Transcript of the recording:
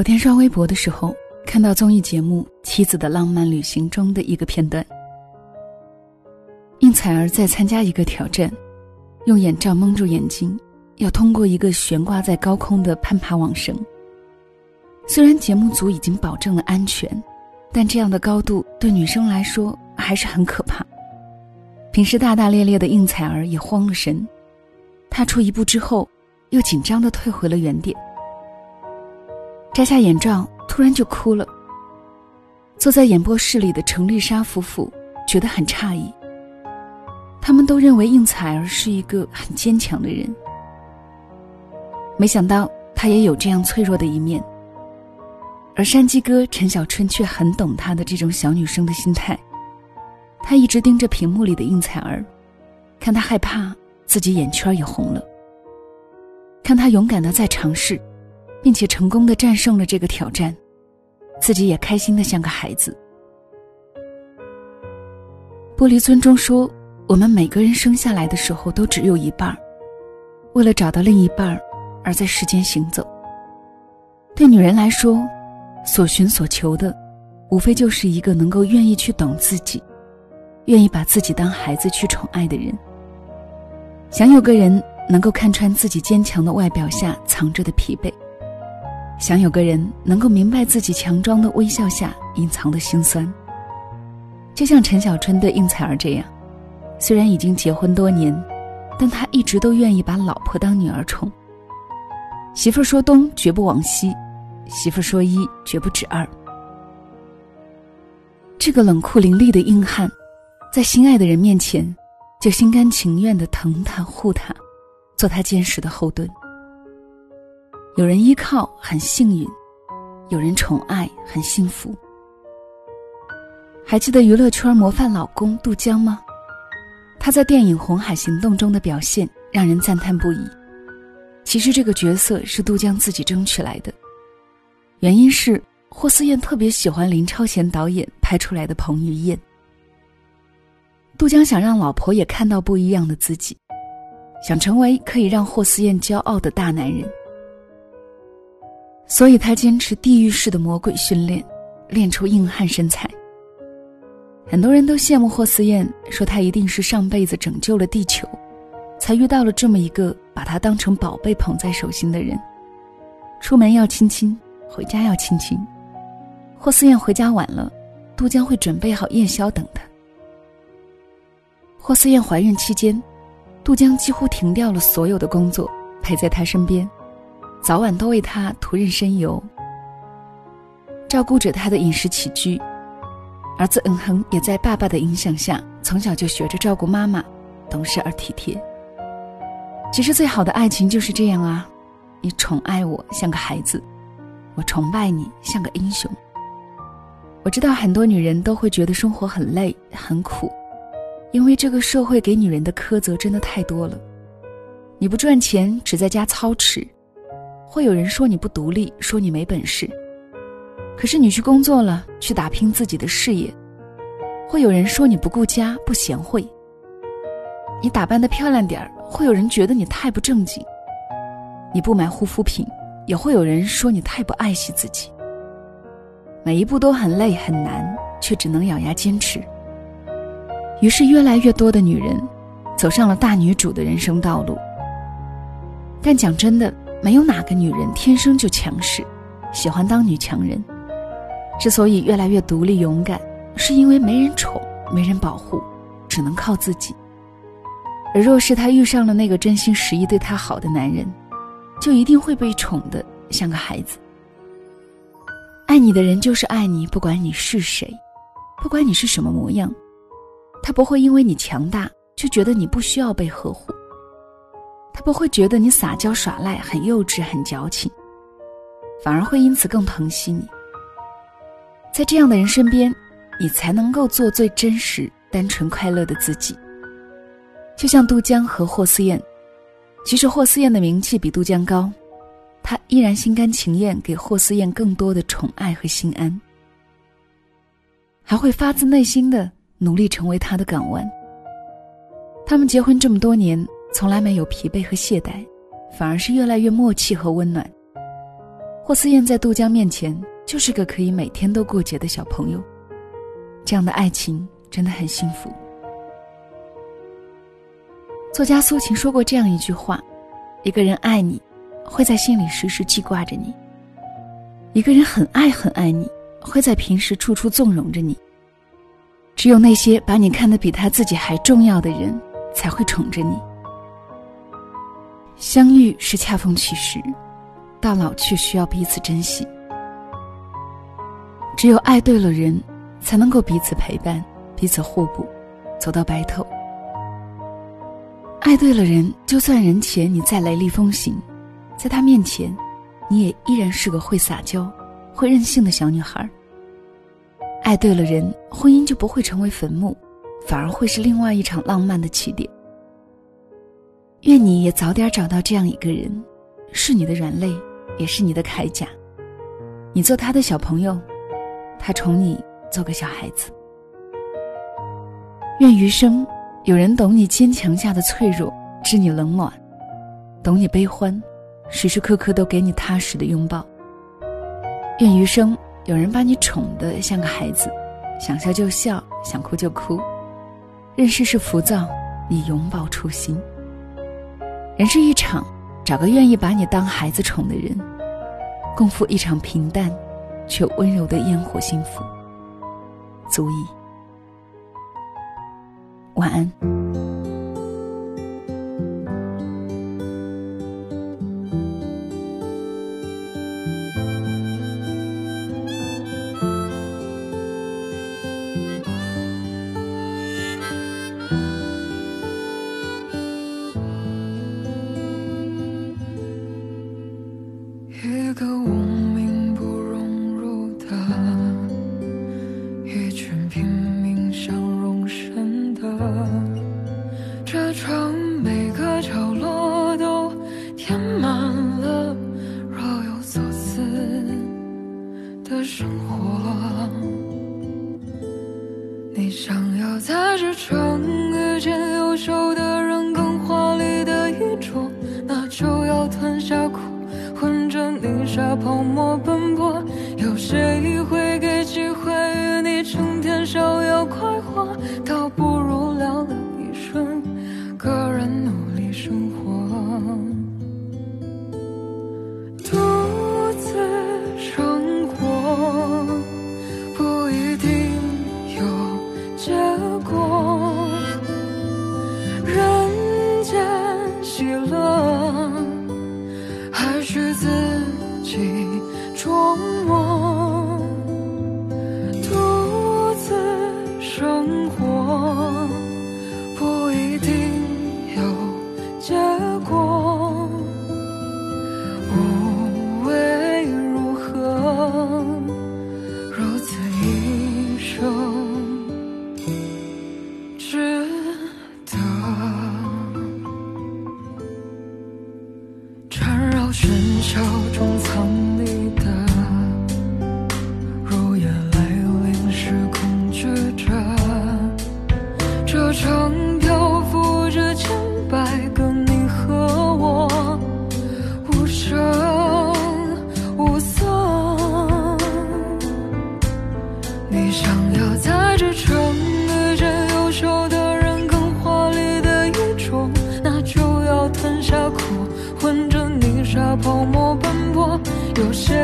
昨天刷微博的时候，看到综艺节目《妻子的浪漫旅行》中的一个片段。应采儿在参加一个挑战，用眼罩蒙住眼睛，要通过一个悬挂在高空的攀爬网绳。虽然节目组已经保证了安全，但这样的高度对女生来说还是很可怕。平时大大咧咧的应采儿也慌了神，踏出一步之后，又紧张的退回了原点。摘下眼罩，突然就哭了。坐在演播室里的程丽莎夫妇觉得很诧异。他们都认为应采儿是一个很坚强的人，没想到她也有这样脆弱的一面。而山鸡哥陈小春却很懂她的这种小女生的心态。他一直盯着屏幕里的应采儿，看她害怕，自己眼圈也红了。看她勇敢的在尝试。并且成功的战胜了这个挑战，自己也开心的像个孩子。玻璃樽中说：“我们每个人生下来的时候都只有一半，为了找到另一半，而在世间行走。”对女人来说，所寻所求的，无非就是一个能够愿意去懂自己，愿意把自己当孩子去宠爱的人。想有个人能够看穿自己坚强的外表下藏着的疲惫。想有个人能够明白自己强装的微笑下隐藏的心酸，就像陈小春对应采儿这样，虽然已经结婚多年，但他一直都愿意把老婆当女儿宠。媳妇说东绝不往西，媳妇说一绝不止二。这个冷酷凌厉的硬汉，在心爱的人面前，就心甘情愿的疼他护他，做他坚实的后盾。有人依靠很幸运，有人宠爱很幸福。还记得娱乐圈模范老公杜江吗？他在电影《红海行动》中的表现让人赞叹不已。其实这个角色是杜江自己争取来的，原因是霍思燕特别喜欢林超贤导演拍出来的彭于晏。杜江想让老婆也看到不一样的自己，想成为可以让霍思燕骄傲的大男人。所以他坚持地狱式的魔鬼训练，练出硬汉身材。很多人都羡慕霍思燕，说她一定是上辈子拯救了地球，才遇到了这么一个把她当成宝贝捧在手心的人。出门要亲亲，回家要亲亲。霍思燕回家晚了，杜江会准备好夜宵等她。霍思燕怀孕期间，杜江几乎停掉了所有的工作，陪在她身边。早晚都为他涂润身油，照顾着他的饮食起居。儿子恩恒也在爸爸的影响下，从小就学着照顾妈妈，懂事而体贴。其实最好的爱情就是这样啊，你宠爱我像个孩子，我崇拜你像个英雄。我知道很多女人都会觉得生活很累很苦，因为这个社会给女人的苛责真的太多了。你不赚钱，只在家操持。会有人说你不独立，说你没本事。可是你去工作了，去打拼自己的事业，会有人说你不顾家、不贤惠。你打扮的漂亮点儿，会有人觉得你太不正经。你不买护肤品，也会有人说你太不爱惜自己。每一步都很累很难，却只能咬牙坚持。于是，越来越多的女人走上了大女主的人生道路。但讲真的。没有哪个女人天生就强势，喜欢当女强人。之所以越来越独立勇敢，是因为没人宠，没人保护，只能靠自己。而若是她遇上了那个真心实意对她好的男人，就一定会被宠得像个孩子。爱你的人就是爱你，不管你是谁，不管你是什么模样，他不会因为你强大就觉得你不需要被呵护。他不会觉得你撒娇耍赖很幼稚很矫情，反而会因此更疼惜你。在这样的人身边，你才能够做最真实、单纯、快乐的自己。就像杜江和霍思燕，即使霍思燕的名气比杜江高，他依然心甘情愿给霍思燕更多的宠爱和心安，还会发自内心的努力成为他的港湾。他们结婚这么多年。从来没有疲惫和懈怠，反而是越来越默契和温暖。霍思燕在杜江面前就是个可以每天都过节的小朋友。这样的爱情真的很幸福。作家苏秦说过这样一句话：“一个人爱你，会在心里时时记挂着你；一个人很爱很爱你，会在平时处处纵容着你。只有那些把你看得比他自己还重要的人，才会宠着你。相遇是恰逢其时，到老却需要彼此珍惜。只有爱对了人，才能够彼此陪伴，彼此互补，走到白头。”爱对了人，就算人前你再雷厉风行，在他面前，你也依然是个会撒娇、会任性的小女孩。爱对了人，婚姻就不会成为坟墓，反而会是另外一场浪漫的起点。愿你也早点找到这样一个人，是你的软肋，也是你的铠甲。你做他的小朋友，他宠你做个小孩子。愿余生。有人懂你坚强下的脆弱，知你冷暖，懂你悲欢，时时刻刻都给你踏实的拥抱。愿余生有人把你宠得像个孩子，想笑就笑，想哭就哭，任世事浮躁，你永葆初心。人是一场，找个愿意把你当孩子宠的人，共赴一场平淡却温柔的烟火幸福，足矣。晚安。就是。